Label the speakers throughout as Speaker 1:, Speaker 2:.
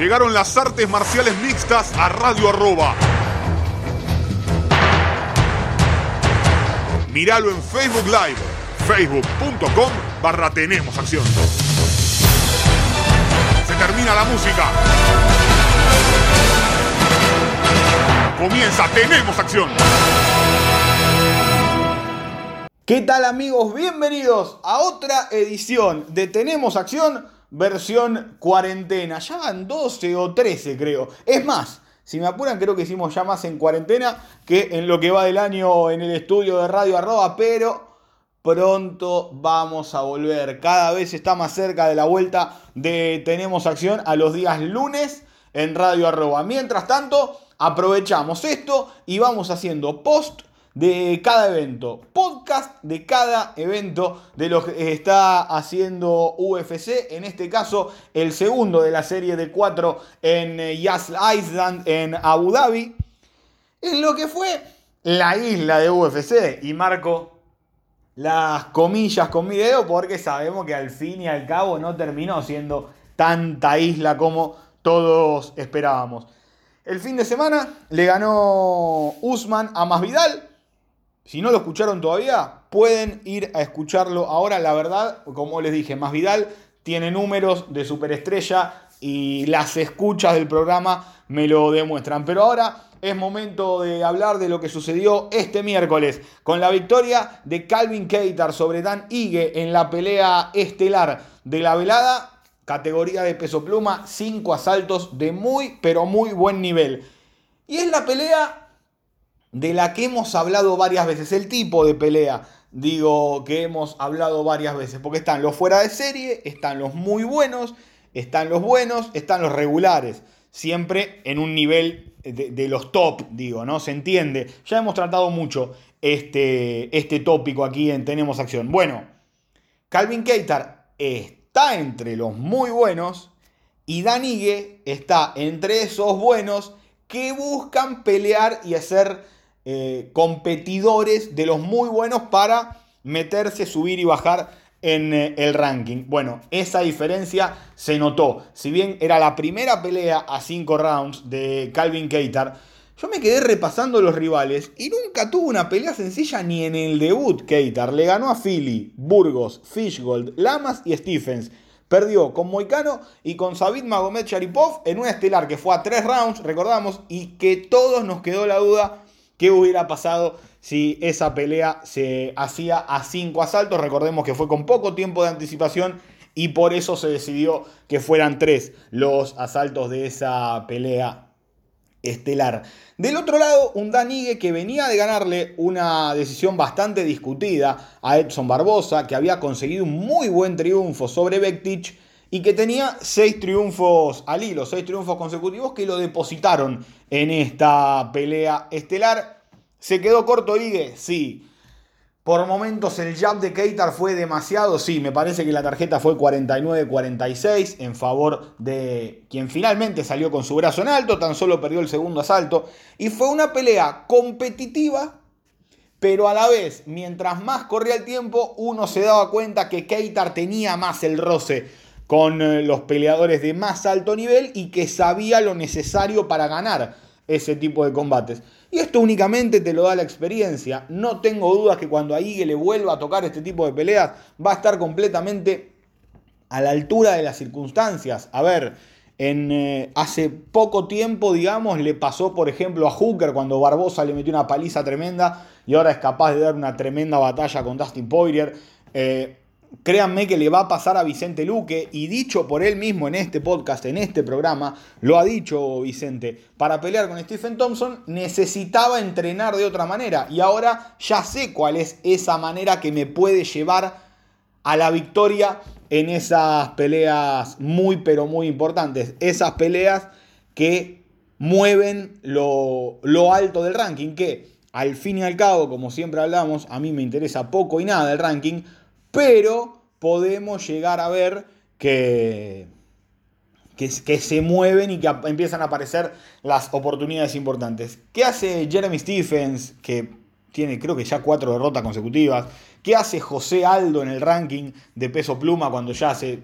Speaker 1: Llegaron las artes marciales mixtas a Radio Arroba. Míralo en Facebook Live, facebook.com barra Tenemos Acción. Se termina la música. Comienza Tenemos Acción.
Speaker 2: ¿Qué tal amigos? Bienvenidos a otra edición de Tenemos Acción versión cuarentena. Ya van 12 o 13 creo. Es más, si me apuran creo que hicimos ya más en cuarentena que en lo que va del año en el estudio de Radio Arroba, pero pronto vamos a volver. Cada vez está más cerca de la vuelta de Tenemos Acción a los días lunes en Radio Arroba. Mientras tanto, aprovechamos esto y vamos haciendo post de cada evento, podcast de cada evento de lo que está haciendo UFC, en este caso el segundo de la serie de cuatro en eh, Yas Island en Abu Dhabi, en lo que fue la isla de UFC y marco las comillas con mi dedo porque sabemos que al fin y al cabo no terminó siendo tanta isla como todos esperábamos. El fin de semana le ganó Usman a Masvidal si no lo escucharon todavía, pueden ir a escucharlo ahora. La verdad, como les dije, Más Vidal tiene números de superestrella y las escuchas del programa me lo demuestran. Pero ahora es momento de hablar de lo que sucedió este miércoles con la victoria de Calvin Keitar sobre Dan Ige en la pelea estelar de la velada, categoría de peso pluma, cinco asaltos de muy pero muy buen nivel. Y es la pelea de la que hemos hablado varias veces, el tipo de pelea, digo, que hemos hablado varias veces, porque están los fuera de serie, están los muy buenos, están los buenos, están los regulares, siempre en un nivel de, los top, digo, ¿no? Se entiende. Ya hemos tratado mucho este, este tópico aquí en Tenemos Acción. Bueno, Calvin Keitar está entre los muy buenos y Danigue está entre esos buenos que buscan pelear y hacer eh, competidores de los muy buenos para meterse, subir y bajar en eh, el ranking. Bueno, esa diferencia se notó. Si bien era la primera pelea a 5 rounds de Calvin Keitar, yo me quedé repasando los rivales y nunca tuvo una pelea sencilla ni en el debut. Keitar le ganó a Philly, Burgos, Fishgold, Lamas y Stephens. Perdió con Moicano y con Sabit Magomed Sharipov en una estelar que fue a 3 rounds, recordamos, y que todos nos quedó la duda ¿Qué hubiera pasado si esa pelea se hacía a cinco asaltos? Recordemos que fue con poco tiempo de anticipación y por eso se decidió que fueran tres los asaltos de esa pelea estelar. Del otro lado, un Danigue que venía de ganarle una decisión bastante discutida a Edson Barbosa, que había conseguido un muy buen triunfo sobre Bektic y que tenía seis triunfos al hilo, seis triunfos consecutivos que lo depositaron en esta pelea estelar. ¿Se quedó corto Igue? Sí. Por momentos el jab de Keitar fue demasiado, sí, me parece que la tarjeta fue 49-46 en favor de quien finalmente salió con su brazo en alto, tan solo perdió el segundo asalto y fue una pelea competitiva, pero a la vez, mientras más corría el tiempo, uno se daba cuenta que Keitar tenía más el roce con eh, los peleadores de más alto nivel y que sabía lo necesario para ganar ese tipo de combates. Y esto únicamente te lo da la experiencia. No tengo dudas que cuando a Ige le vuelva a tocar este tipo de peleas va a estar completamente a la altura de las circunstancias. A ver, en, eh, hace poco tiempo, digamos, le pasó, por ejemplo, a Hooker cuando Barbosa le metió una paliza tremenda y ahora es capaz de dar una tremenda batalla con Dustin Poirier. Eh, créanme que le va a pasar a Vicente Luque y dicho por él mismo en este podcast, en este programa, lo ha dicho Vicente, para pelear con Stephen Thompson necesitaba entrenar de otra manera y ahora ya sé cuál es esa manera que me puede llevar a la victoria en esas peleas muy pero muy importantes, esas peleas que mueven lo, lo alto del ranking, que al fin y al cabo, como siempre hablamos, a mí me interesa poco y nada el ranking, pero podemos llegar a ver que, que, se mueven y que empiezan a aparecer las oportunidades importantes. ¿Qué hace Jeremy Stephens, que tiene creo que ya cuatro derrotas consecutivas? ¿Qué hace José Aldo en el ranking de peso pluma cuando ya hace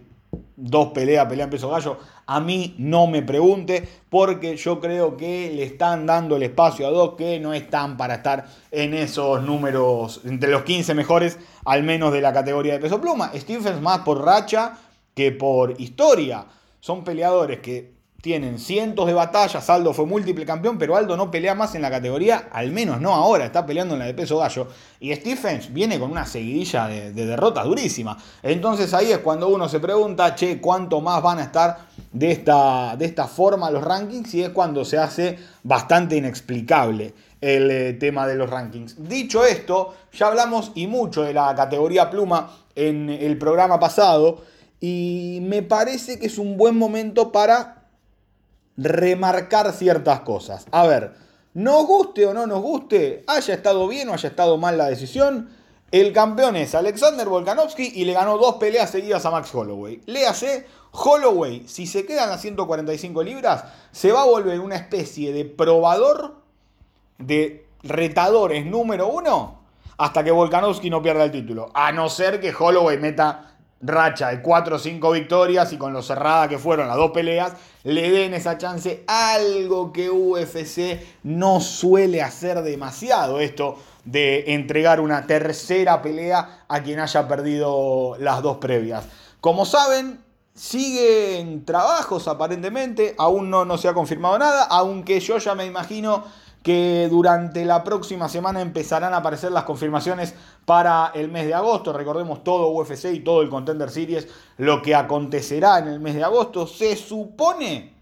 Speaker 2: dos peleas, pelea en peso gallo, a mí no me pregunte, porque yo creo que le están dando el espacio a dos que no están para estar en esos números, entre los 15 mejores, al menos de la categoría de peso pluma. Stephens más por racha que por historia. Son peleadores que tienen cientos de batallas, Aldo fue múltiple campeón, pero Aldo no pelea más en la categoría, al menos no ahora, está peleando en la de peso gallo. Y Stephens viene con una seguidilla de, derrotas durísima. Entonces ahí es cuando uno se pregunta, che, ¿cuánto más van a estar de esta, de esta forma los rankings? Y es cuando se hace bastante inexplicable el eh, tema de los rankings. Dicho esto, ya hablamos y mucho de la categoría pluma en el programa pasado. Y me parece que es un buen momento para remarcar ciertas cosas. A ver, nos guste o no nos guste, haya estado bien o haya estado mal la decisión, el campeón es Alexander Volkanovski y le ganó dos peleas seguidas a Max Holloway. Léase, Holloway, si se quedan a 145 libras, se va a volver una especie de probador de retadores número uno hasta que Volkanovski no pierda el título. A no ser que Holloway meta racha de 4 o 5 victorias y con lo cerrada que fueron las dos peleas, le den esa chance, algo que UFC no suele hacer demasiado, esto de entregar una tercera pelea a quien haya perdido las dos previas. Como saben, siguen trabajos aparentemente, aún no, no se ha confirmado nada, aunque yo ya me imagino que durante la próxima semana empezarán a aparecer las confirmaciones para el mes de agosto. Recordemos todo UFC y todo el Contender Series, lo que acontecerá en el mes de agosto. Se supone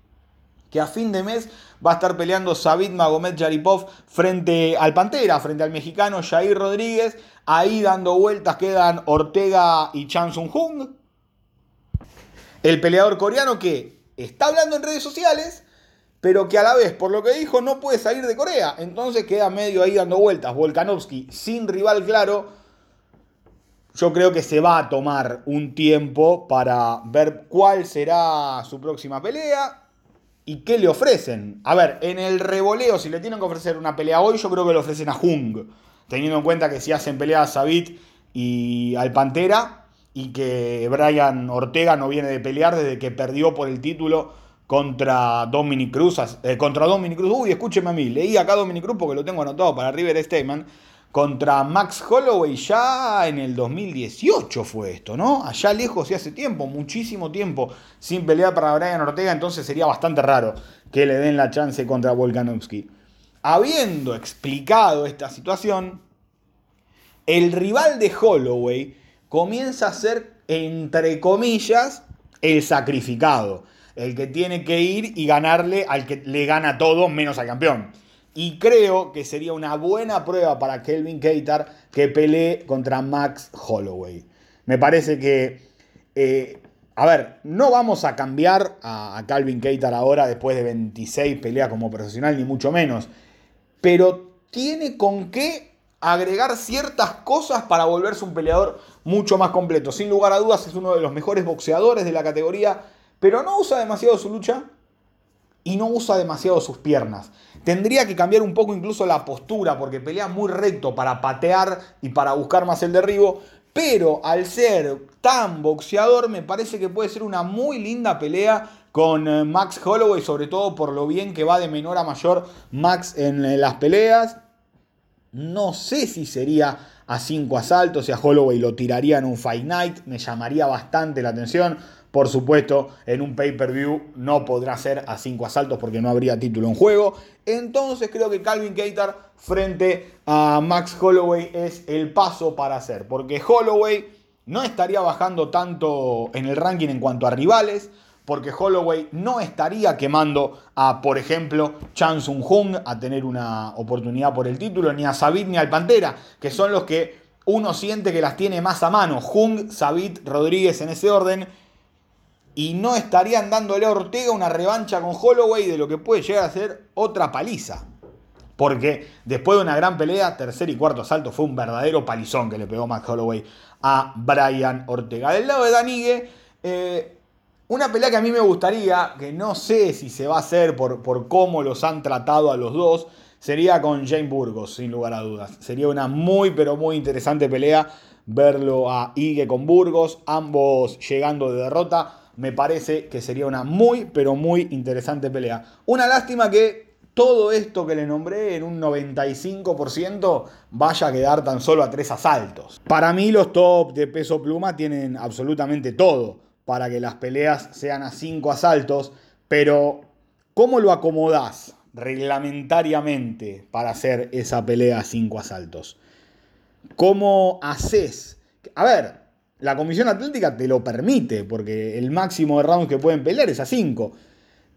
Speaker 2: que a fin de mes va a estar peleando Sabit Magomed Yaripov frente al Pantera, frente al mexicano Jair Rodríguez. Ahí dando vueltas quedan Ortega y Chan Sung Jung. El peleador coreano que está hablando en redes sociales pero que a la vez, por lo que dijo, no puede salir de Corea. Entonces queda medio ahí dando vueltas. Volkanovski sin rival claro. Yo creo que se va a tomar un tiempo para ver cuál será su próxima pelea y qué le ofrecen. A ver, en el revoleo, si le tienen que ofrecer una pelea hoy, yo creo que le ofrecen a Jung. Teniendo en cuenta que si hacen pelea a Sabit y al Pantera y que Brian Ortega no viene de pelear desde que perdió por el título contra Dominic Cruz, eh, contra Dominic Cruz, uy, escúcheme a mí, leí acá Dominic Cruz porque lo tengo anotado para River Statement, contra Max Holloway ya en el 2018 fue esto, ¿no? Allá lejos y hace tiempo, muchísimo tiempo, sin pelear para Brian Ortega, entonces sería bastante raro que le den la chance contra Volkanovski. Habiendo explicado esta situación, el rival de Holloway comienza a ser, entre comillas, el sacrificado el que tiene que ir y ganarle al que le gana todo menos al campeón. Y creo que sería una buena prueba para Kelvin Keitar que pelee contra Max Holloway. Me parece que, eh, a ver, no vamos a cambiar a, Calvin Keitar ahora después de 26 peleas como profesional, ni mucho menos. Pero tiene con qué agregar ciertas cosas para volverse un peleador mucho más completo. Sin lugar a dudas es uno de los mejores boxeadores de la categoría pero no usa demasiado su lucha y no usa demasiado sus piernas. Tendría que cambiar un poco incluso la postura porque pelea muy recto para patear y para buscar más el derribo. Pero al ser tan boxeador me parece que puede ser una muy linda pelea con eh, Max Holloway, sobre todo por lo bien que va de menor a mayor Max en eh, las peleas. No sé si sería a 5 asaltos, si a Holloway lo tiraría en un Fight Night, me llamaría bastante la atención. Por supuesto, en un pay-per-view no podrá ser a cinco asaltos porque no habría título en juego. Entonces creo que Calvin Keitar frente a Max Holloway es el paso para hacer. Porque Holloway no estaría bajando tanto en el ranking en cuanto a rivales. Porque Holloway no estaría quemando a, por ejemplo, Chan Sung Jung a tener una oportunidad por el título, ni a Sabit ni al Pantera, que son los que uno siente que las tiene más a mano. Jung, Sabit, Rodríguez en ese orden y no estarían dándole a Ortega una revancha con Holloway de lo que puede llegar a ser otra paliza. Porque después de una gran pelea, tercer y cuarto asalto, fue un verdadero palizón que le pegó Max Holloway a Brian Ortega. Del lado de Danigue, eh, una pelea que a mí me gustaría, que no sé si se va a hacer por, por cómo los han tratado a los dos, sería con Jane Burgos, sin lugar a dudas. Sería una muy, pero muy interesante pelea verlo a Ige con Burgos, ambos llegando de derrota me parece que sería una muy, pero muy interesante pelea. Una lástima que todo esto que le nombré en un 95% vaya a quedar tan solo a tres asaltos. Para mí los top de peso pluma tienen absolutamente todo para que las peleas sean a cinco asaltos, pero ¿cómo lo acomodás reglamentariamente para hacer esa pelea a cinco asaltos? ¿Cómo haces? A ver, la Comisión Atlética te lo permite, porque el máximo de rounds que pueden pelear es a cinco,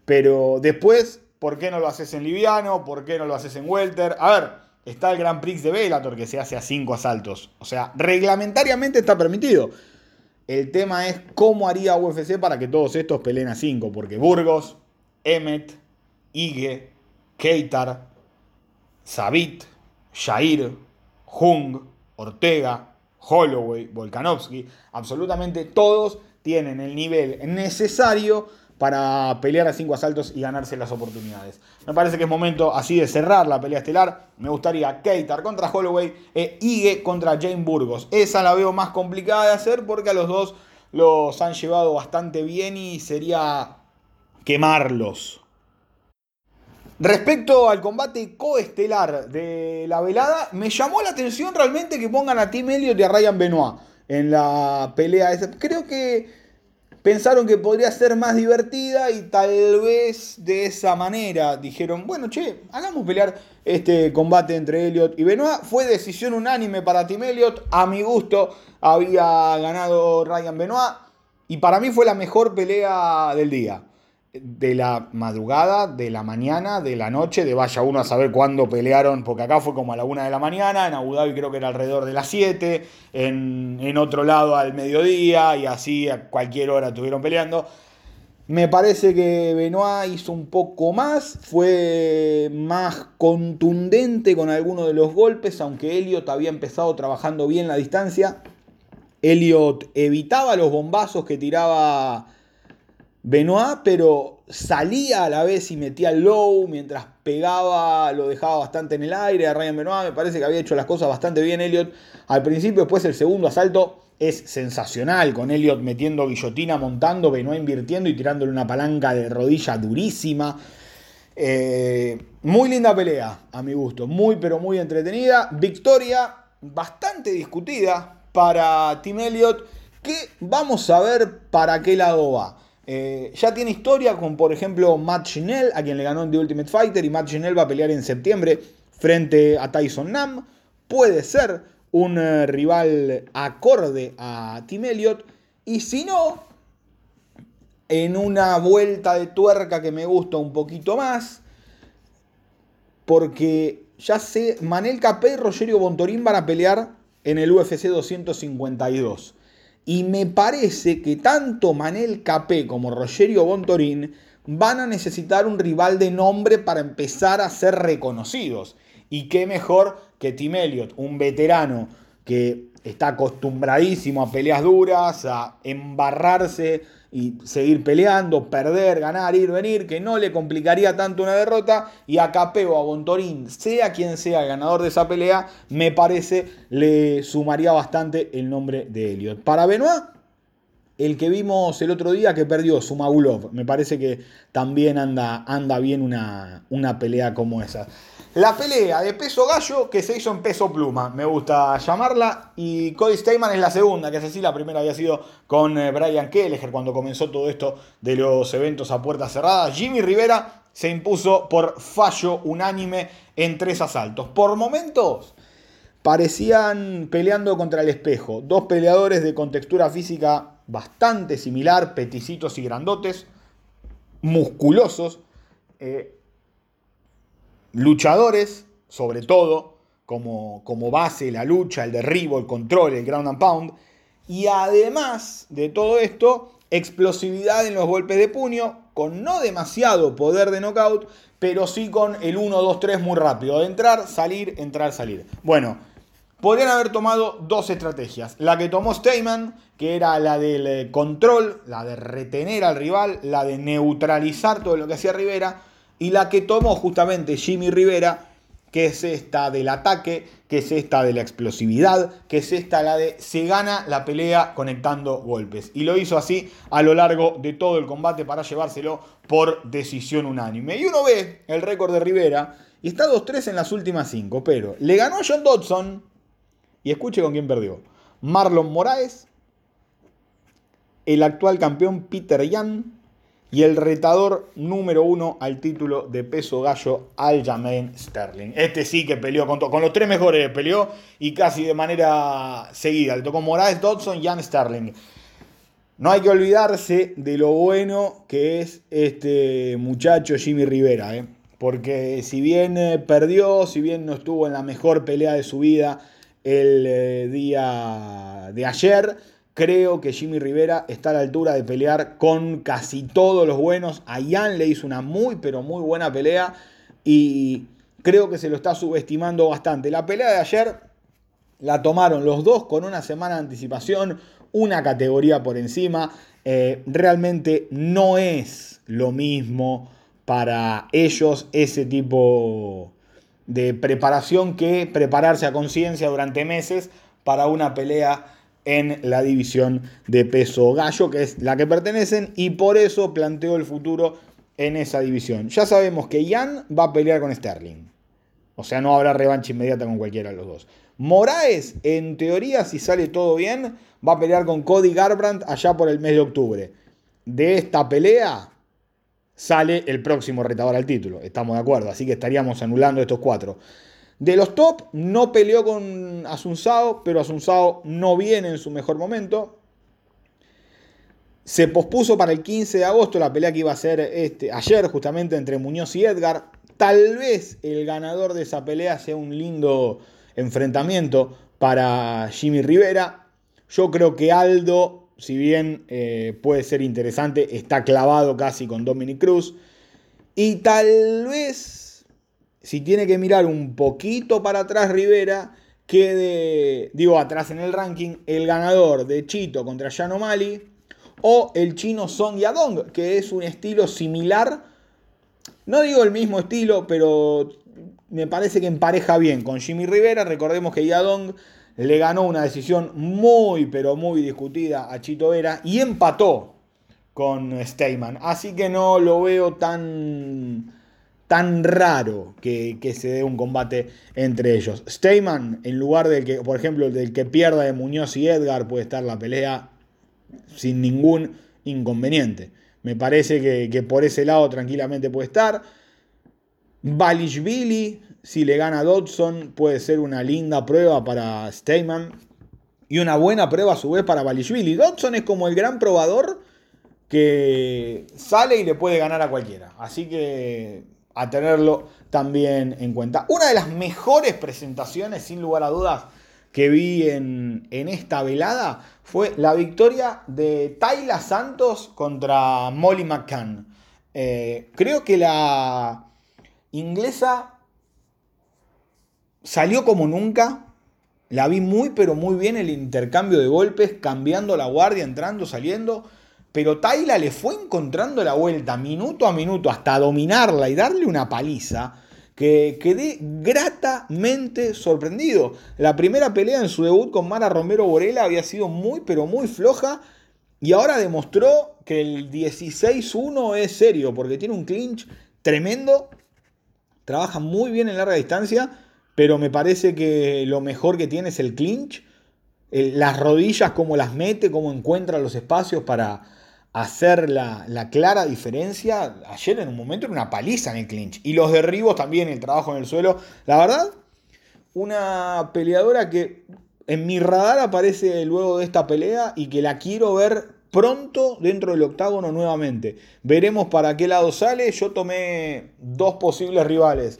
Speaker 2: pero después ¿Por qué no lo haces en liviano? ¿Por qué no lo haces en welter? A ver, está el Grand Prix de Bellator que se hace a cinco asaltos. O sea, reglamentariamente está permitido. El tema es cómo haría UFC para que todos estos peleen a cinco. Porque Burgos, Emmet, Ige, Keitar, Sabit, Jair, Hung, Ortega, Holloway, Volkanovski, absolutamente todos tienen el nivel necesario para pelear a cinco asaltos y ganarse las oportunidades. Me parece que es momento así de cerrar la pelea estelar. Me gustaría Keitar contra Holloway e Ige contra Jane Burgos. Esa la veo más complicada de hacer porque a los dos los han llevado bastante bien y sería quemarlos. Respecto al combate coestelar de la velada, me llamó la atención realmente que pongan a Tim Elliott y a Ryan Benoit en la pelea. Creo que pensaron que podría ser más divertida y tal vez de esa manera dijeron, bueno, che, hagamos pelear este combate entre Elliot y Benoit. Fue decisión unánime para Tim Elliot, a mi gusto había ganado Ryan Benoit y para mí fue la mejor pelea del día de la madrugada, de la mañana, de la noche, de vaya uno a saber cuándo pelearon, porque acá fue como a la una de la mañana, en Abu Dhabi creo que era alrededor de las 7, en, en otro lado al mediodía y así a cualquier hora estuvieron peleando. Me parece que Benoit hizo un poco más, fue más contundente con algunos de los golpes, aunque Elliot había empezado trabajando bien la distancia. Elliot evitaba los bombazos que tiraba Benoit, pero salía a la vez y metía low, mientras pegaba, lo dejaba bastante en el aire a Ryan Benoit. Me parece que había hecho las cosas bastante bien Elliot. Al principio, después el segundo asalto es sensacional, con Elliot metiendo guillotina, montando, Benoit invirtiendo y tirándole una palanca de rodilla durísima. Eh, muy linda pelea, a mi gusto. Muy, pero muy entretenida. Victoria bastante discutida para Tim Elliot, que vamos a ver para qué lado va. Eh, ya tiene historia con, por ejemplo, Matt Chinell, a quien le ganó en The Ultimate Fighter, y Matt Chinell va a pelear en septiembre frente a Tyson Nam. Puede ser un eh, rival acorde a Tim Elliott, y si no, en una vuelta de tuerca que me gusta un poquito más, porque ya sé, Manel Capé y Rogerio Bontorín van a pelear en el UFC 252. Y me parece que tanto Manel Capé como Rogerio Bontorín van a necesitar un rival de nombre para empezar a ser reconocidos. Y qué mejor que Tim Elliott, un veterano que está acostumbradísimo a peleas duras, a embarrarse y seguir peleando, perder, ganar, ir, venir, que no le complicaría tanto una derrota. Y a Capeo, a Bontorín, sea quien sea el ganador de esa pelea, me parece le sumaría bastante el nombre de Elliot. Para Benoit, el que vimos el otro día que perdió, Sumagulov, me parece que también anda, anda bien una, una pelea como esa. La pelea de peso gallo que se hizo en peso pluma, me gusta llamarla. Y Cody Steyman es la segunda, que es así, la primera había sido con eh, Brian Kelleher cuando comenzó todo esto de los eventos a puertas cerradas. Jimmy Rivera se impuso por fallo unánime en tres asaltos. Por momentos parecían peleando contra el espejo. Dos peleadores de contextura física bastante similar, peticitos y grandotes, musculosos. Eh, luchadores, sobre todo, como, como base la lucha, el derribo, el control, el ground and pound. Y además de todo esto, explosividad en los golpes de puño, con no demasiado poder de knockout, pero sí con el 1, 2, 3 muy rápido. Entrar, salir, entrar, salir. Bueno, podrían haber tomado dos estrategias. La que tomó Steyman, que era la del eh, control, la de retener al rival, la de neutralizar todo lo que hacía Rivera y la que tomó justamente Jimmy Rivera, que es esta del ataque, que es esta de la explosividad, que es esta la de se gana la pelea conectando golpes. Y lo hizo así a lo largo de todo el combate para llevárselo por decisión unánime. Y uno ve el récord de Rivera y está 2-3 en las últimas 5, pero le ganó a John Dodson y escuche con quién perdió. Marlon Moraes, el actual campeón Peter Yan, y el retador número uno al título de peso gallo, Aljamain Sterling. Este sí que peleó con, los tres mejores, peleó y casi de manera seguida. Le tocó Morales, Dodson, Jan Sterling. No hay que olvidarse de lo bueno que es este muchacho Jimmy Rivera, ¿eh? porque si bien eh, perdió, si bien no estuvo en la mejor pelea de su vida el eh, día de ayer, Creo que Jimmy Rivera está a la altura de pelear con casi todos los buenos. A Ian le hizo una muy, pero muy buena pelea. Y creo que se lo está subestimando bastante. La pelea de ayer la tomaron los dos con una semana de anticipación, una categoría por encima. Eh, realmente no es lo mismo para ellos ese tipo de preparación que prepararse a conciencia durante meses para una pelea en la división de peso gallo, que es la que pertenecen, y por eso planteo el futuro en esa división. Ya sabemos que Jan va a pelear con Sterling. O sea, no habrá revancha inmediata con cualquiera de los dos. Moraes, en teoría, si sale todo bien, va a pelear con Cody Garbrandt allá por el mes de octubre. De esta pelea sale el próximo retador al título. Estamos de acuerdo, así que estaríamos anulando estos cuatro. De los top, no peleó con Asunsao, pero Asunsao no viene en su mejor momento. Se pospuso para el 15 de agosto la pelea que iba a ser este, ayer, justamente entre Muñoz y Edgar. Tal vez el ganador de esa pelea sea un lindo enfrentamiento para Jimmy Rivera. Yo creo que Aldo, si bien eh, puede ser interesante, está clavado casi con Dominic Cruz. Y tal vez si tiene que mirar un poquito para atrás Rivera, quede, digo, atrás en el ranking, el ganador de Chito contra Jan Mali o el chino Song Yadong, que es un estilo similar, no digo el mismo estilo, pero me parece que empareja bien con Jimmy Rivera. Recordemos que Yadong le ganó una decisión muy, pero muy discutida a Chito Vera y empató con Steyman. Así que no lo veo tan tan raro que, se dé un combate entre ellos. Steyman, en lugar del que, por ejemplo, del que pierda de Muñoz y Edgar, puede estar la pelea sin ningún inconveniente. Me parece que, por ese lado tranquilamente puede estar. Balishvili, si le gana Dodson, puede ser una linda prueba para Steyman. Y una buena prueba a su vez para Balishvili. Dodson es como el gran probador que sale y le puede ganar a cualquiera. Así que a tenerlo también en cuenta. Una de las mejores presentaciones, sin lugar a dudas, que vi en, esta velada fue la victoria de Tayla Santos contra Molly McCann. Eh, creo que la inglesa salió como nunca. La vi muy, pero muy bien el intercambio de golpes, cambiando la guardia, entrando, saliendo pero Tayla le fue encontrando la vuelta minuto a minuto hasta dominarla y darle una paliza que quedé gratamente sorprendido. La primera pelea en su debut con Mara Romero Borela había sido muy pero muy floja y ahora demostró que el 16-1 es serio porque tiene un clinch tremendo, trabaja muy bien en larga distancia, pero me parece que lo mejor que tiene es el clinch, las rodillas, cómo las mete, cómo encuentra los espacios para hacer la, clara diferencia. Ayer en un momento era una paliza en el clinch. Y los derribos también, el trabajo en el suelo. La verdad, una peleadora que en mi radar aparece luego de esta pelea y que la quiero ver pronto dentro del octágono nuevamente. Veremos para qué lado sale. Yo tomé dos posibles rivales.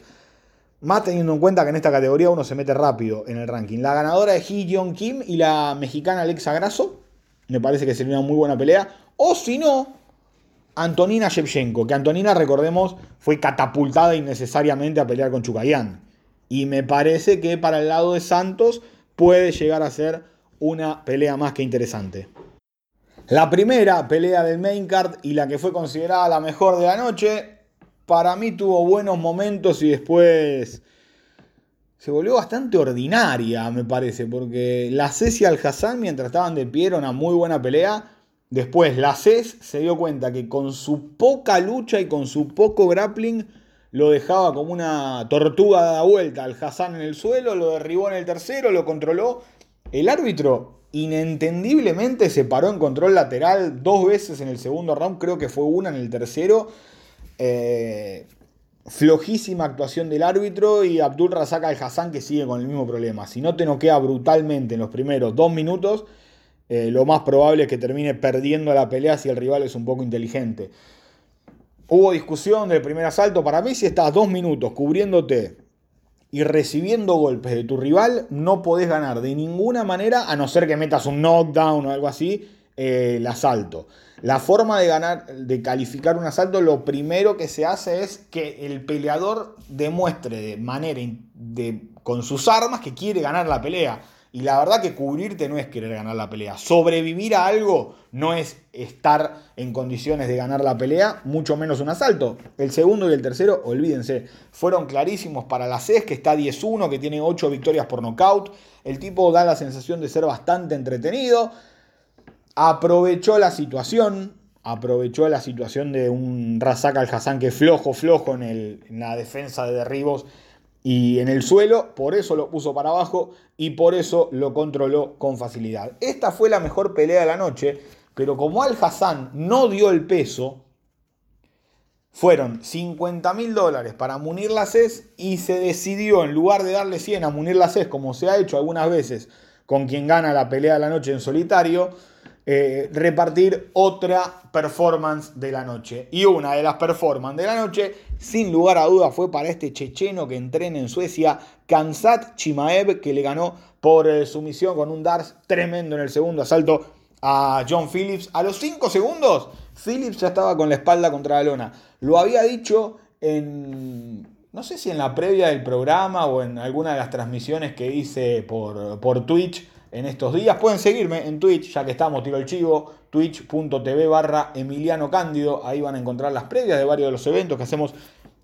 Speaker 2: Más teniendo en cuenta que en esta categoría uno se mete rápido en el ranking. La ganadora es Hee Jong Kim y la mexicana Alexa Grasso. Me parece que sería una muy buena pelea. O si no, Antonina Shevchenko, que Antonina, recordemos, fue catapultada innecesariamente a pelear con Chukayán. Y me parece que para el lado de Santos puede llegar a ser una pelea más que interesante. La primera pelea del main card y la que fue considerada la mejor de la noche, para mí tuvo buenos momentos y después se volvió bastante ordinaria, me parece, porque la CES y Al Hassan, mientras estaban de pie, era una muy buena pelea. Después, la CES se dio cuenta que con su poca lucha y con su poco grappling, lo dejaba como una tortuga dada vuelta al Hassan en el suelo, lo derribó en el tercero, lo controló. El árbitro inentendiblemente se paró en control lateral dos veces en el segundo round, creo que fue una en el tercero. Eh, flojísima actuación del árbitro y Abdul Razak al Hassan que sigue con el mismo problema. Si no te noquea brutalmente en los primeros dos minutos, eh, lo más probable es que termine perdiendo la pelea si el rival es un poco inteligente. Hubo discusión del primer asalto. Para mí, si estás dos minutos cubriéndote y recibiendo golpes de tu rival, no podés ganar de ninguna manera, a no ser que metas un knockdown o algo así, eh, el asalto. La forma de ganar, de calificar un asalto, lo primero que se hace es que el peleador demuestre de manera de, con sus armas que quiere ganar la pelea. Y la verdad que cubrirte no es querer ganar la pelea. Sobrevivir a algo no es estar en condiciones de ganar la pelea, mucho menos un asalto. El segundo y el tercero, olvídense, fueron clarísimos para la CES, que está 10-1, que tiene 8 victorias por nocaut. El tipo da la sensación de ser bastante entretenido aprovechó la situación, aprovechó la situación de un Razak al-Hassan que flojo, flojo en, la defensa de derribos y en el suelo, por eso lo puso para abajo y por eso lo controló con facilidad. Esta fue la mejor pelea de la noche, pero como Al-Hassan no dio el peso, fueron 50 mil dólares para munir la CES y se decidió, en lugar de darle 100 a munir la CES, como se ha hecho algunas veces con quien gana la pelea de la noche en solitario, eh, repartir otra performance de la noche. Y una de las performances de la noche, sin lugar a dudas, fue para este checheno que entrena en Suecia, Kansat Chimaev, que le ganó por eh, sumisión con un Dars tremendo en el segundo asalto a John Phillips. A los 5 segundos, Phillips ya estaba con la espalda contra la lona. Lo había dicho en no sé si en la previa del programa o en alguna de las transmisiones que hice por, por Twitch en estos días. Pueden seguirme en Twitch, ya que estamos, tiro el chivo, twitch.tv barra Emiliano Cándido. Ahí van a encontrar las previas de varios de los eventos que hacemos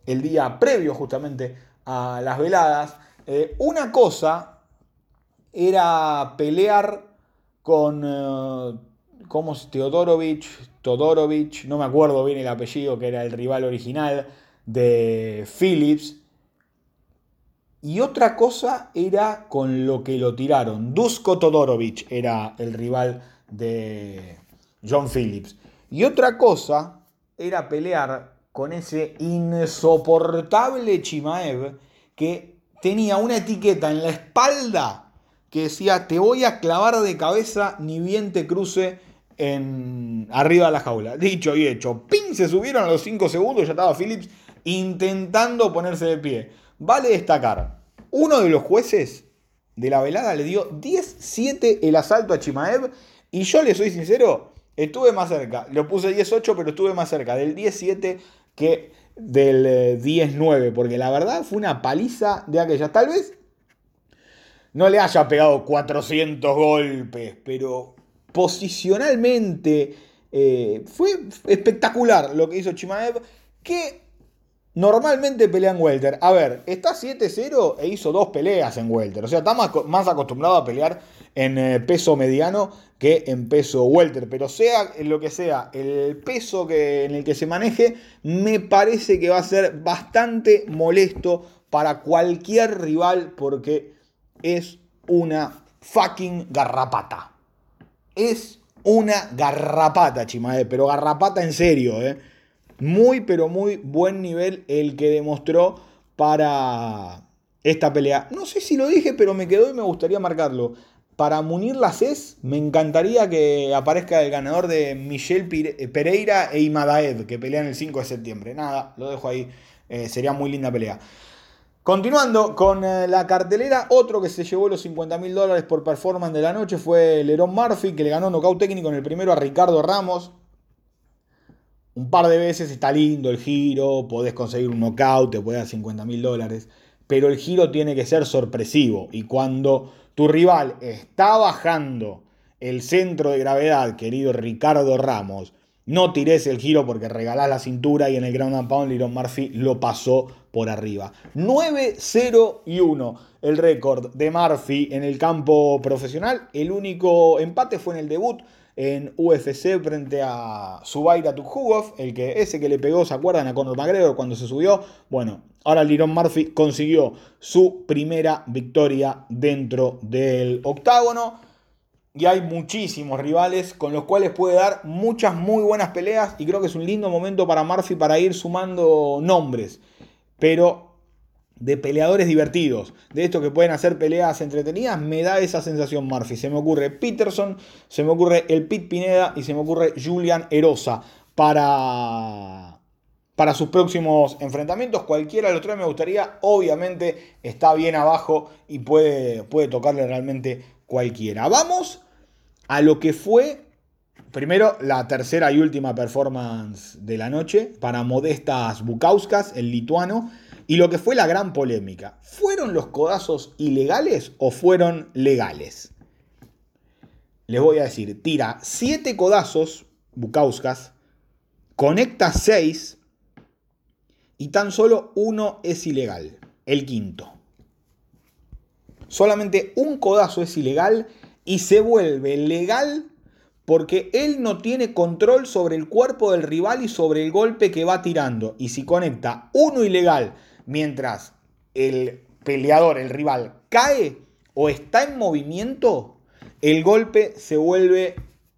Speaker 2: el día previo justamente a las veladas. Eh, una cosa era pelear con, eh, ¿cómo es? Teodorovich, Todorovich, no me acuerdo bien el apellido, que era el rival original de Phillips y otra cosa era con lo que lo tiraron. Dusko Todorovic era el rival de John Phillips. Y otra cosa era pelear con ese insoportable Chimaev que tenía una etiqueta en la espalda que decía te voy a clavar de cabeza ni bien te cruce en arriba de la jaula. Dicho y hecho, ¡pin! Se subieron a los 5 segundos, ya estaba Phillips intentando ponerse de pie. Vale destacar, uno de los jueces de la velada le dio 10-7 el asalto a Chimaev y yo le soy sincero, estuve más cerca. Lo puse 10-8, pero estuve más cerca del 10-7 que del 10-9, porque la verdad fue una paliza de aquellas. Tal vez no le haya pegado 400 golpes, pero posicionalmente eh, fue espectacular lo que hizo Chimaev, que Normalmente pelea en welter. A ver, está 7-0 e hizo dos peleas en welter. O sea, está más, acostumbrado a pelear en eh, peso mediano que en peso welter. Pero sea lo que sea, el peso que, en el que se maneje, me parece que va a ser bastante molesto para cualquier rival porque es una fucking garrapata. Es una garrapata, Chimae, pero garrapata en serio, ¿eh? Muy, pero muy buen nivel el que demostró para esta pelea. No sé si lo dije, pero me quedó y me gustaría marcarlo. Para munir las CES, me encantaría que aparezca el ganador de Michelle Pereira e Imadaev, que pelean el 5 de septiembre. Nada, lo dejo ahí. Eh, sería muy linda pelea. Continuando con eh, la cartelera, otro que se llevó los 50 mil dólares por performance de la noche fue Lerón Murphy, que le ganó nocaut técnico en el primero a Ricardo Ramos un par de veces está lindo el giro, podés conseguir un knockout, te puede dar 50 mil dólares, pero el giro tiene que ser sorpresivo y cuando tu rival está bajando el centro de gravedad, querido Ricardo Ramos, No tires el giro porque regalás la cintura y en el ground and pound Liron Murphy lo pasó por arriba. 9-0 y 1 el récord de Murphy en el campo profesional. El único empate fue en el debut en UFC frente a Zubaira Tukhugov, el que ese que le pegó, ¿se acuerdan? A Conor McGregor cuando se subió. Bueno, ahora Liron Murphy consiguió su primera victoria dentro del octágono y hay muchísimos rivales con los cuales puede dar muchas muy buenas peleas y creo que es un lindo momento para Murphy para ir sumando nombres, pero de peleadores divertidos, de estos que pueden hacer peleas entretenidas, me da esa sensación Murphy. Se me ocurre Peterson, se me ocurre el Pit Pineda y se me ocurre Julian Erosa para, para sus próximos enfrentamientos. Cualquiera de los tres me gustaría, obviamente está bien abajo y puede, puede tocarle realmente cualquiera. Vamos a lo que fue, primero, la tercera y última performance de la noche para Modestas Bukauskas, el lituano, y lo que fue la gran polémica. ¿Fueron los codazos ilegales o fueron legales? Les voy a decir, tira 7 codazos, Bukauskas, conecta 6 y tan solo uno es ilegal, el quinto. Solamente un codazo es ilegal y se vuelve legal porque él no tiene control sobre el cuerpo del rival y sobre el golpe que va tirando. Y si conecta uno ilegal mientras el peleador, el rival, cae o está en movimiento, el golpe se vuelve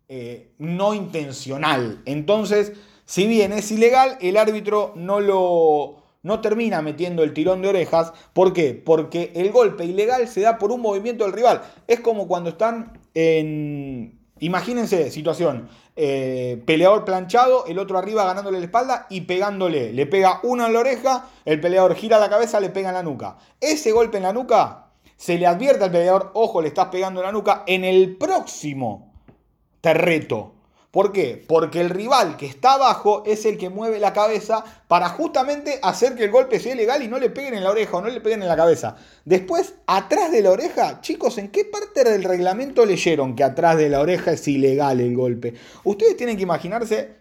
Speaker 2: eh, no intencional. Entonces, si bien es ilegal, el árbitro no lo, no termina metiendo el tirón de orejas. ¿Por qué? Porque el golpe ilegal se da por un movimiento del rival. Es como cuando están en... Imagínense, situación, eh, peleador planchado, el otro arriba ganándole la espalda y pegándole. Le pega uno en la oreja, el peleador gira la cabeza, le pega en la nuca. Ese golpe en la nuca se le advierte al peleador, ojo, le estás pegando en la nuca, en el próximo te reto. ¿Por qué? Porque el rival que está abajo es el que mueve la cabeza para justamente hacer que el golpe sea legal y no le peguen en la oreja o no le peguen en la cabeza. Después, atrás de la oreja, chicos, ¿en qué parte del reglamento leyeron que atrás de la oreja es ilegal el golpe? Ustedes tienen que imaginarse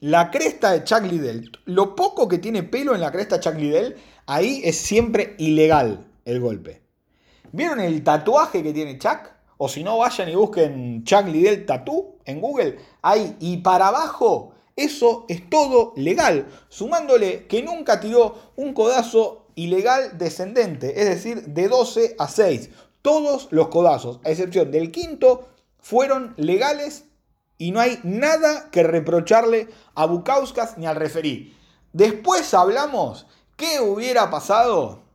Speaker 2: la cresta de Chuck Liddell. Lo poco que tiene pelo en la cresta de Chuck Liddell, ahí es siempre ilegal el golpe. ¿Vieron el tatuaje que tiene Chuck? O si no, vayan y busquen Chuck Liddell Tattoo en Google. Ahí y para abajo, eso es todo legal. Sumándole que nunca tiró un codazo ilegal descendente, es decir, de 12 a 6. Todos los codazos, a excepción del quinto, fueron legales y no hay nada que reprocharle a Bukauskas ni al referí. Después hablamos qué hubiera pasado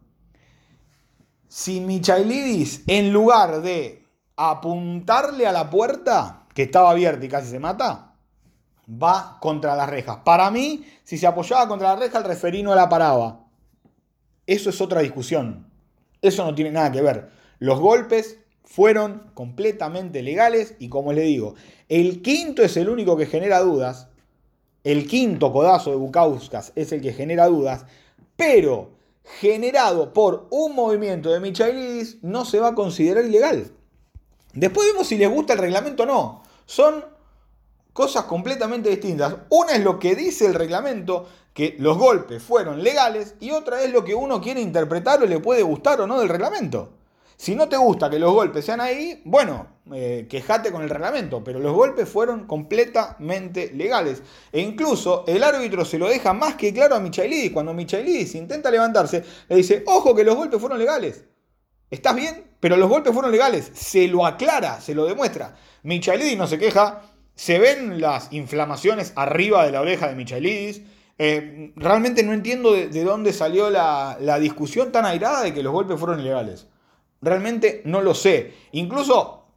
Speaker 2: si Michailidis, en lugar de apuntarle a la puerta, que estaba abierta y casi se mata, va contra las rejas. Para mí, si se apoyaba contra la reja, el referí no la paraba. Eso es otra discusión. Eso no tiene nada que ver. Los golpes fueron completamente legales y como le digo, el quinto es el único que genera dudas. El quinto codazo de Bukauskas es el que genera dudas, pero generado por un movimiento de Michailidis no se va a considerar ilegal. Después vemos si les gusta el reglamento o no. Son cosas completamente distintas. Una es lo que dice el reglamento, que los golpes fueron legales, y otra es lo que uno quiere interpretar o le puede gustar o no del reglamento. Si no te gusta que los golpes sean ahí, bueno, eh, quejate con el reglamento, pero los golpes fueron completamente legales. E incluso el árbitro se lo deja más que claro a Michailidis. Cuando Michailidis intenta levantarse, le dice, ojo que los golpes fueron legales. ¿Estás bien? Pero los golpes fueron legales. Se lo aclara, se lo demuestra. Michailidis no se queja. Se ven las inflamaciones arriba de la oreja de Michailidis. Eh, realmente no entiendo de, dónde salió la, discusión tan airada de que los golpes fueron ilegales. Realmente no lo sé. Incluso,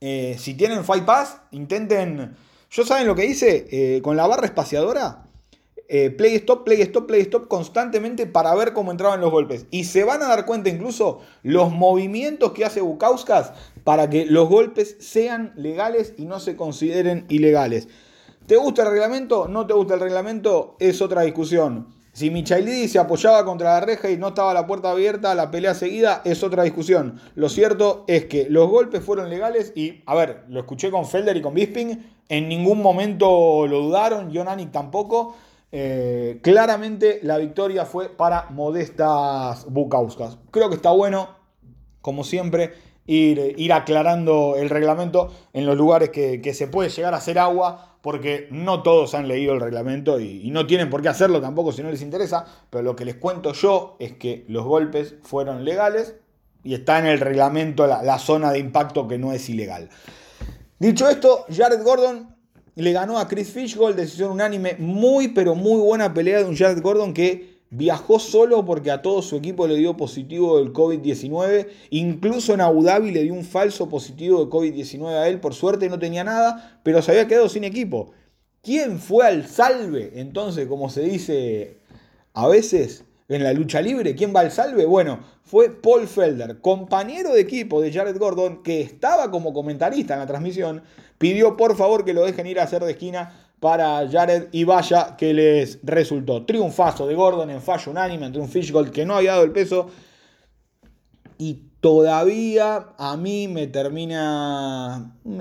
Speaker 2: eh, si tienen Fight Pass, intenten... ¿Yo saben lo que hice? Eh, con la barra espaciadora eh, play stop, play stop, play stop constantemente para ver cómo entraban los golpes. Y se van a dar cuenta incluso los movimientos que hace Bukauskas para que los golpes sean legales y no se consideren ilegales. ¿Te gusta el reglamento? ¿No te gusta el reglamento? Es otra discusión. Si Michailidi se apoyaba contra la reja y no estaba la puerta abierta, la pelea seguida es otra discusión. Lo cierto es que los golpes fueron legales y, a ver, lo escuché con Felder y con Bisping, en ningún momento lo dudaron, Jonanik tampoco. Eh, claramente la victoria fue para modestas Bukauskas. Creo que está bueno, como siempre, ir, aclarando el reglamento en los lugares que, que se puede llegar a hacer agua porque no todos han leído el reglamento y, no tienen por qué hacerlo tampoco si no les interesa, pero lo que les cuento yo es que los golpes fueron legales y está en el reglamento la, la zona de impacto que no es ilegal. Dicho esto, Jared Gordon le ganó a Chris Fishgold, decisión unánime, muy pero muy buena pelea de un Jared Gordon que Viajó solo porque a todo su equipo le dio positivo del COVID-19. Incluso en Abu Dhabi le dio un falso positivo de COVID-19 a él. Por suerte no tenía nada, pero se había quedado sin equipo. ¿Quién fue al salve? Entonces, como se dice a veces en la lucha libre, ¿quién va al salve? Bueno, fue Paul Felder, compañero de equipo de Jared Gordon, que estaba como comentarista en la transmisión. Pidió por favor que lo dejen ir a hacer de esquina para Jared y vaya que les resultó. Triunfazo de Gordon en fallo unánime entre un Fishgold que no había dado el peso. Y todavía a mí me termina... no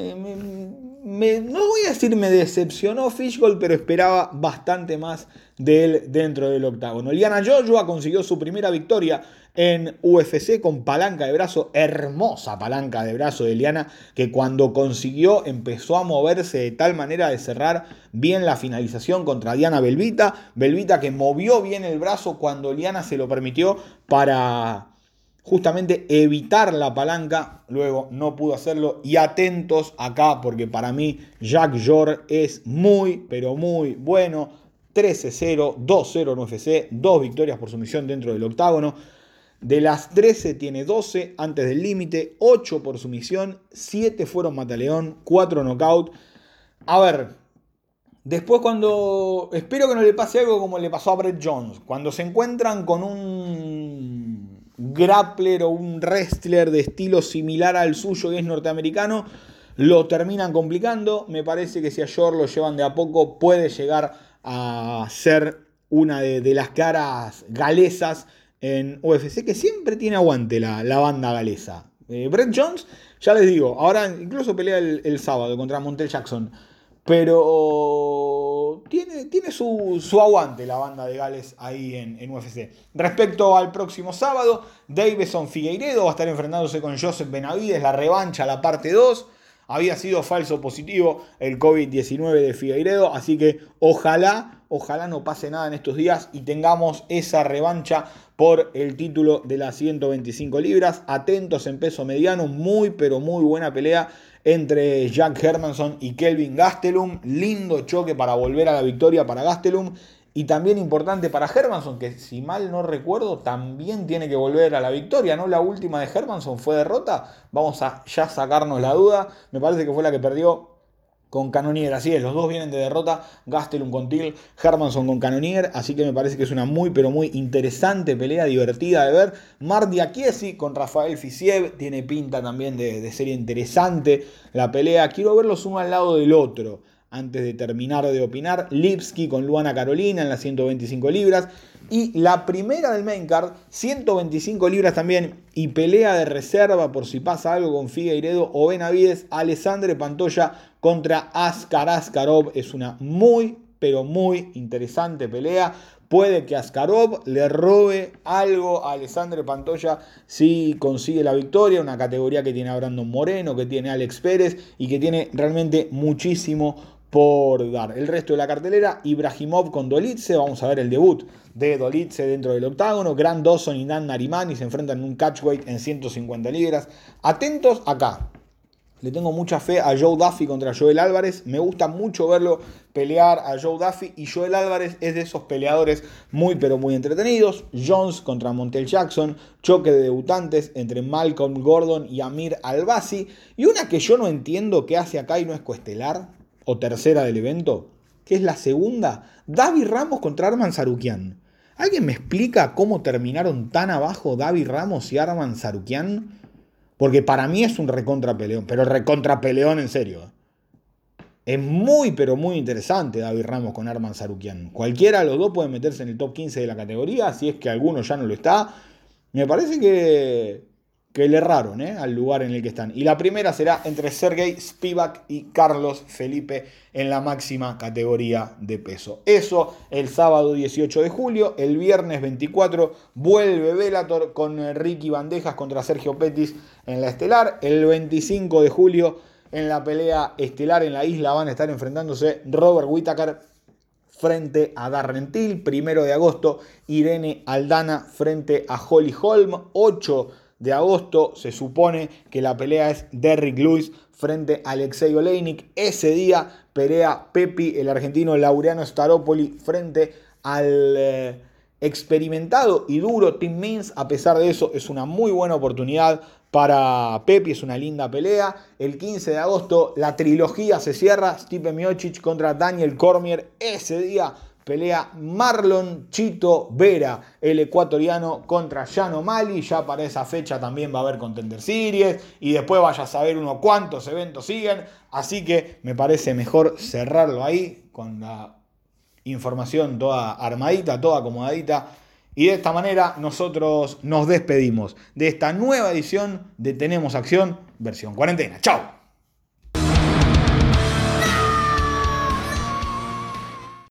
Speaker 2: voy a decir me decepcionó Fishgold, pero esperaba bastante más de él dentro del octágono. Liana Joshua consiguió su primera victoria en UFC con palanca de brazo, hermosa palanca de brazo de Liana, que cuando consiguió empezó a moverse de tal manera de cerrar bien la finalización contra Diana Belvita. Belvita que movió bien el brazo cuando Liana se lo permitió para justamente evitar la palanca, luego no pudo hacerlo y atentos acá porque para mí Jack Jor es muy pero muy bueno, 13-0, 2-0 en UFC, dos victorias por sumisión dentro del octágono. De las 13 tiene 12 antes del límite, 8 por sumisión, 7 fueron mataleón, 4 knockout. A ver, después cuando... Espero que no le pase algo como le pasó a Brett Jones. Cuando se encuentran con un grappler o un wrestler de estilo similar al suyo que es norteamericano, lo terminan complicando. Me parece que si a Shore lo llevan de a poco puede llegar a ser una de, las caras galesas en UFC, que siempre tiene aguante la, banda galesa. Eh, Brett Jones, ya les digo, ahora incluso pelea el, sábado contra Montel Jackson. Pero tiene, tiene su, aguante la banda de Gales ahí en, en, UFC. Respecto al próximo sábado, Davison Figueiredo va a estar enfrentándose con Joseph Benavides, la revancha, la parte 2. Había sido falso positivo el COVID-19 de Figueiredo, así que ojalá, ojalá no pase nada en estos días y tengamos esa revancha por el título de las 125 libras. Atentos en peso mediano, muy pero muy buena pelea entre Jack Hermanson y Kelvin Gastelum. Lindo choque para volver a la victoria para Gastelum. Y también importante para Hermanson, que si mal no recuerdo, también tiene que volver a la victoria, ¿no? La última de Hermanson fue derrota. Vamos a ya sacarnos la duda. Me parece que fue la que perdió con Canonier. Así es, los dos vienen de derrota. Gastelum con Till, Hermanson con Canonier. Así que me parece que es una muy, pero muy interesante pelea, divertida de ver. Mardi Chiesi con Rafael Fisiev. Tiene pinta también de, de ser interesante la pelea. Quiero verlos uno al lado del otro antes de terminar de opinar. Lipski con Luana Carolina en las 125 libras. Y la primera del main card, 125 libras también. Y pelea de reserva por si pasa algo con Figueiredo o Benavides. Alessandre Pantoya contra Askar Askarov. Es una muy, pero muy interesante pelea. Puede que Askarov le robe algo a Alessandre Pantoya si consigue la victoria. Una categoría que tiene a Brandon Moreno, que tiene Alex Pérez y que tiene realmente muchísimo por dar. El resto de la cartelera, Ibrahimov con Dolitze, vamos a ver el debut de Dolitze dentro del octágono, Grant Dawson y Dan Narimani se enfrentan en un catchweight en 150 libras. Atentos acá. Le tengo mucha fe a Joe Duffy contra Joel Álvarez. Me gusta mucho verlo pelear a Joe Duffy. Y Joel Álvarez es de esos peleadores muy pero muy entretenidos. Jones contra Montel Jackson. Choque de debutantes entre Malcolm Gordon y Amir Albasi. Y una que yo no entiendo qué hace acá y no es coestelar o tercera del evento, que es la segunda, David Ramos contra Arman Sarukian. ¿Alguien me explica cómo terminaron tan abajo David Ramos y Arman Sarukian? Porque para mí es un recontra peleón, pero recontra peleón en serio. Es muy, pero muy interesante David Ramos con Arman Sarukian. Cualquiera de los dos puede meterse en el top 15 de la categoría, si es que alguno ya no lo está. Me parece que, que le erraron ¿eh? al lugar en el que están. Y la primera será entre Sergei Spivak y Carlos Felipe en la máxima categoría de peso. Eso el sábado 18 de julio. El viernes 24 vuelve Velator con Ricky Bandejas contra Sergio Petis en la estelar. El 25 de julio en la pelea estelar en la isla van a estar enfrentándose Robert Whittaker frente a Darren Till. Primero de agosto, Irene Aldana frente a Holly Holm. 8 de agosto se supone que la pelea es Derrick Lewis frente a Alexei Oleinik. Ese día pelea Pepi, el argentino Laureano Staropoli, frente al eh, experimentado y duro Tim Means. A pesar de eso, es una muy buena oportunidad para Pepi, es una linda pelea. El 15 de agosto la trilogía se cierra, Stipe Miocic contra Daniel Cormier. Ese día pelea Marlon Chito Vera, el ecuatoriano contra Jan Mali. Ya para esa fecha también va a haber Contender Series y después vaya a saber uno cuántos eventos siguen. Así que me parece mejor cerrarlo ahí con la información toda armadita, toda acomodadita y de esta manera nosotros nos despedimos de esta nueva edición de Tenemos Acción, versión cuarentena. ¡Chao!